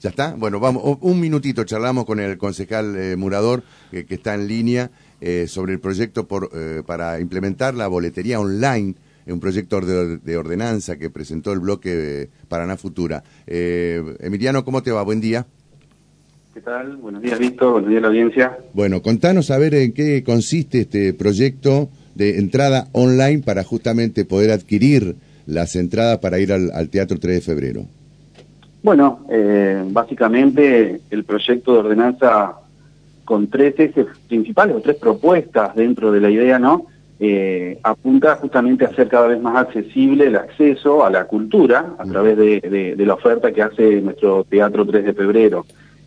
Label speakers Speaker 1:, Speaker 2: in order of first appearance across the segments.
Speaker 1: ¿Ya está? Bueno, vamos, un minutito charlamos con el concejal eh, Murador, que está en línea, eh, sobre el proyecto por, eh, para implementar la boletería online, un proyecto de, ordenanza que presentó el bloque Paraná Futura. Emiliano, ¿cómo te va? Buen día.
Speaker 2: ¿Qué tal? Buenos días, Víctor. Buenos días, la audiencia.
Speaker 1: Bueno, contanos a ver en qué consiste este proyecto de entrada online para justamente poder adquirir las entradas para ir al, Teatro 3 de Febrero.
Speaker 2: Bueno, eh, básicamente el proyecto de ordenanza con tres ejes principales o tres propuestas dentro de la idea, ¿no? Eh, apunta justamente a hacer cada vez más accesible el acceso a la cultura a través de, de la oferta que hace nuestro Teatro 3 de Febrero.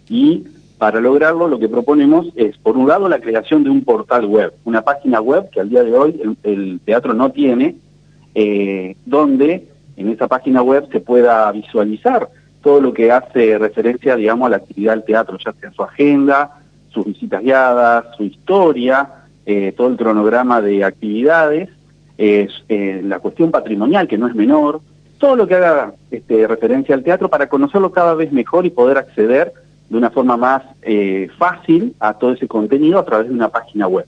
Speaker 2: Y para lograrlo lo que proponemos es, por un lado, la creación de un portal web, una página web que al día de hoy el, teatro no tiene, eh, donde en esa página web se pueda visualizar todo lo que hace referencia, digamos, a la actividad del teatro, ya sea su agenda, sus visitas guiadas, su historia, eh, todo el cronograma de actividades, eh, la cuestión patrimonial, que no es menor, todo lo que haga este, referencia al teatro para conocerlo cada vez mejor y poder acceder de una forma más eh, fácil a todo ese contenido a través de una página web.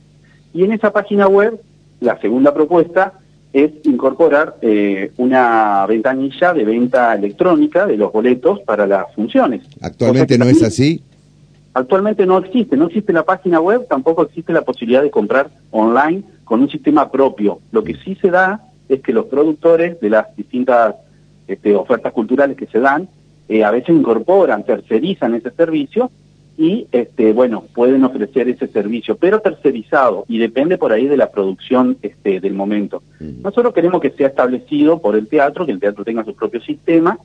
Speaker 2: Y en esa página web, la segunda propuesta es incorporar eh, una ventanilla de venta electrónica de los boletos para las funciones.
Speaker 1: ¿Actualmente no es así?
Speaker 2: Actualmente no existe, no existe la página web, tampoco existe la posibilidad de comprar online con un sistema propio. Lo que sí se da es que los productores de las distintas este, ofertas culturales que se dan eh, a veces incorporan, tercerizan ese servicio y, este, bueno, pueden ofrecer ese servicio, pero tercerizado y depende por ahí de la producción este, del momento. Nosotros queremos que sea establecido por el teatro, que el teatro tenga su propio sistema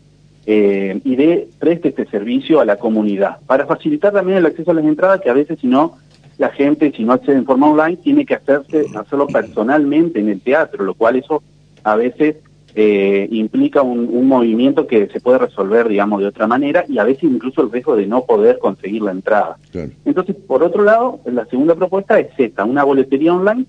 Speaker 2: eh, y de preste este servicio a la comunidad, para facilitar también el acceso a las entradas, que a veces si no, la gente, si no accede en forma online, tiene que hacerse, hacerlo personalmente en el teatro, lo cual eso a veces eh, implica un, movimiento que se puede resolver, digamos, de otra manera y a veces incluso el riesgo de no poder conseguir la entrada. Entonces, por otro lado, la segunda propuesta es esta, una boletería online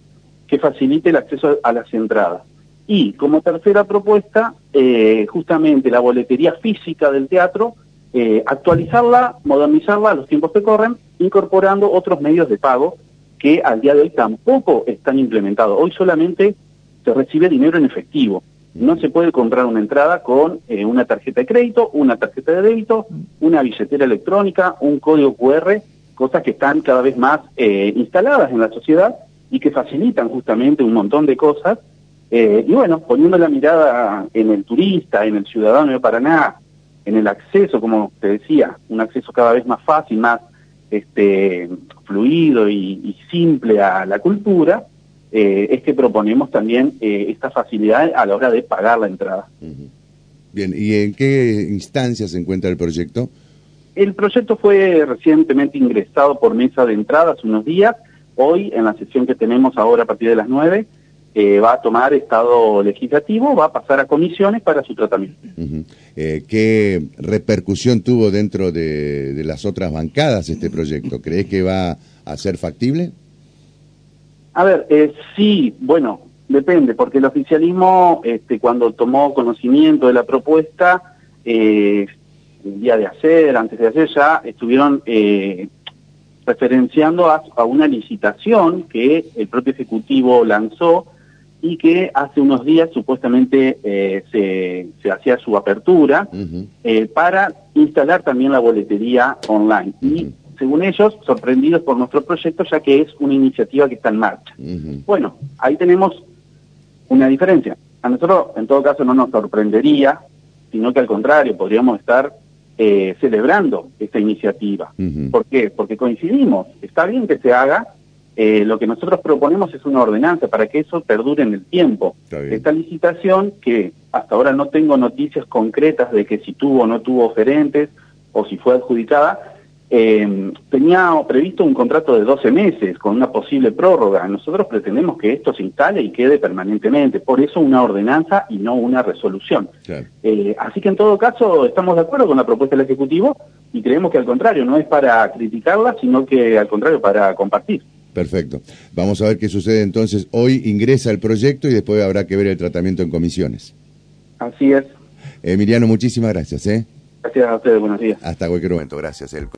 Speaker 2: que facilite el acceso a las entradas. Y como tercera propuesta, eh, justamente la boletería física del teatro, eh, actualizarla, modernizarla a los tiempos que corren, incorporando otros medios de pago que al día de hoy tampoco están implementados. Hoy solamente se recibe dinero en efectivo. No se puede comprar una entrada con eh, una tarjeta de crédito, una tarjeta de débito, una billetera electrónica, un código QR, cosas que están cada vez más eh, instaladas en la sociedad y que facilitan justamente un montón de cosas. Eh, y bueno, poniendo la mirada en el turista, en el ciudadano de Paraná, en el acceso, como te decía, un acceso cada vez más fácil, más este, fluido y simple a la cultura, eh, es que proponemos también eh, esta facilidad a la hora de pagar la entrada.
Speaker 1: Bien, ¿y en qué instancia se encuentra el proyecto?
Speaker 2: El proyecto fue recientemente ingresado por mesa de entrada hace unos días. Hoy, en la sesión que tenemos ahora a partir de las 9, eh, va a tomar estado legislativo, va a pasar a comisiones para su tratamiento.
Speaker 1: ¿Qué repercusión tuvo dentro de, de las otras bancadas este proyecto? ¿Crees que va a ser factible?
Speaker 2: A ver, eh, sí, bueno, depende, porque el oficialismo, este, cuando tomó conocimiento de la propuesta, eh, el día de ayer, antes de ayer ya, estuvieron eh, referenciando a, una licitación que el propio Ejecutivo lanzó y que hace unos días supuestamente eh, se, hacía su apertura para instalar también la boletería online. Y según ellos, sorprendidos por nuestro proyecto, ya que es una iniciativa que está en marcha. Bueno, ahí tenemos una diferencia. A nosotros, en todo caso, no nos sorprendería, sino que al contrario, podríamos estar eh, celebrando esta iniciativa. ¿Por qué? Porque coincidimos. Está bien que se haga, eh, lo que nosotros proponemos es una ordenanza para que eso perdure en el tiempo. Esta licitación, que hasta ahora no tengo noticias concretas de que si tuvo o no tuvo oferentes o si fue adjudicada, eh, tenía previsto un contrato de 12 meses con una posible prórroga. Nosotros pretendemos que esto se instale y quede permanentemente, por eso una ordenanza y no una resolución. Eh, así que en todo caso estamos de acuerdo con la propuesta del Ejecutivo y creemos que al contrario, no es para criticarla, sino que al contrario para compartir.
Speaker 1: Perfecto. Vamos a ver qué sucede entonces. Hoy ingresa el proyecto y después habrá que ver el tratamiento en comisiones.
Speaker 2: Así es.
Speaker 1: Emiliano, muchísimas gracias. ¿eh?
Speaker 2: Gracias a ustedes, buenos días.
Speaker 1: Hasta cualquier momento, gracias. El